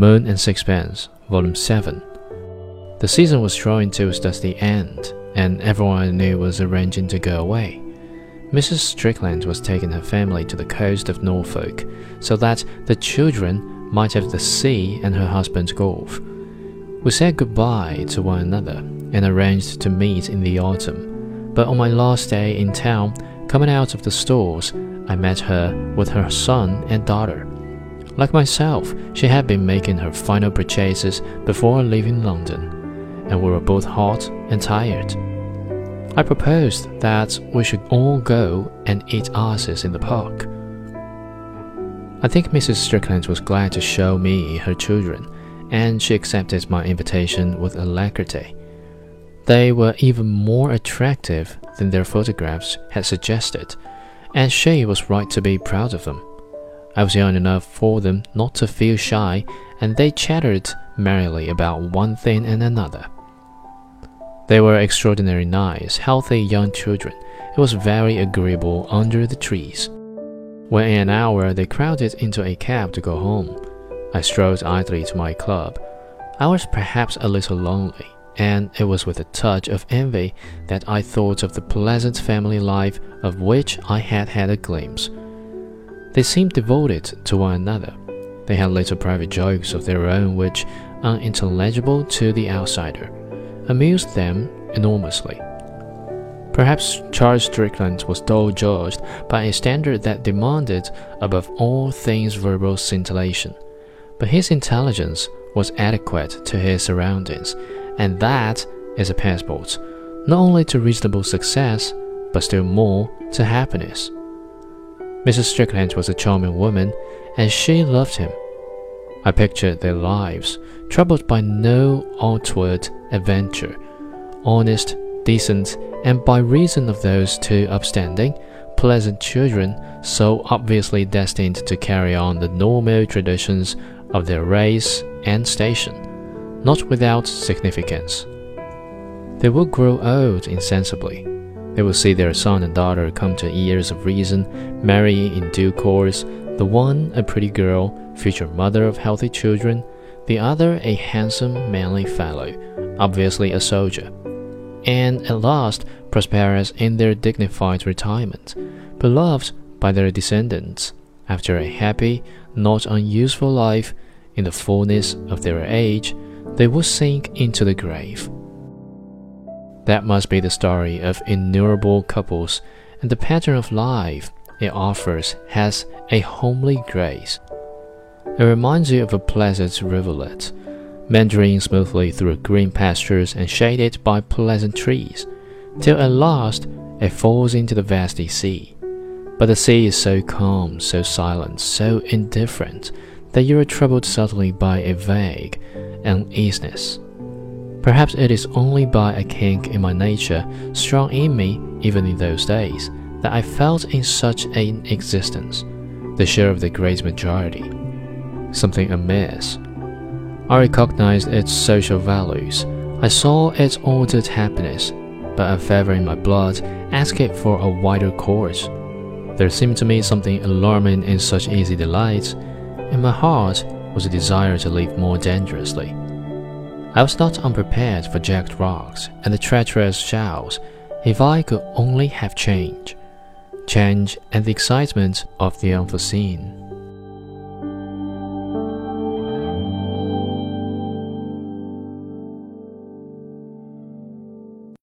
Moon and Sixpence, Volume 7. The season was drawing towards the end, and everyone I knew was arranging to go away. Mrs. Strickland was taking her family to the coast of Norfolk so that the children might have the sea and her husband's golf. We said goodbye to one another and arranged to meet in the autumn. But on my last day in town, coming out of the stores, I met her with her son and daughter. Like myself, she had been making her final purchases before leaving London, and we were both hot and tired. I proposed that we should all go and eat asses in the park. I think Mrs. Strickland was glad to show me her children, and she accepted my invitation with alacrity. They were even more attractive than their photographs had suggested, and she was right to be proud of them. I was young enough for them not to feel shy, and they chattered merrily about one thing and another. They were extraordinarily nice, healthy young children. It was very agreeable under the trees. When in an hour they crowded into a cab to go home, I strolled idly to my club. I was perhaps a little lonely, and it was with a touch of envy that I thought of the pleasant family life of which I had had a glimpse. They seemed devoted to one another. They had little private jokes of their own which, unintelligible to the outsider, amused them enormously. Perhaps Charles Strickland was dull judged by a standard that demanded, above all things, verbal scintillation. But his intelligence was adequate to his surroundings, and that is a passport, not only to reasonable success, but still more to happiness. Mrs. Strickland was a charming woman, and she loved him. I pictured their lives, troubled by no outward adventure, honest, decent, and by reason of those two upstanding, pleasant children, so obviously destined to carry on the normal traditions of their race and station, not without significance. They will grow old insensibly they will see their son and daughter come to years of reason, marry in due course, the one a pretty girl, future mother of healthy children, the other a handsome, manly fellow, obviously a soldier, and at last prosperous in their dignified retirement, beloved by their descendants, after a happy, not unuseful life, in the fullness of their age, they will sink into the grave. That must be the story of innumerable couples, and the pattern of life it offers has a homely grace. It reminds you of a pleasant rivulet, meandering smoothly through green pastures and shaded by pleasant trees, till at last it falls into the vasty sea. But the sea is so calm, so silent, so indifferent, that you are troubled suddenly by a vague uneasiness. Perhaps it is only by a kink in my nature, strong in me even in those days, that I felt in such an existence, the share of the great majority, something amiss. I recognized its social values. I saw its ordered happiness, but a fever in my blood asked it for a wider course. There seemed to me something alarming in such easy delights. and my heart was a desire to live more dangerously. I was not unprepared for jagged rocks and the treacherous shells if I could only have change, change and the excitement of the unforeseen.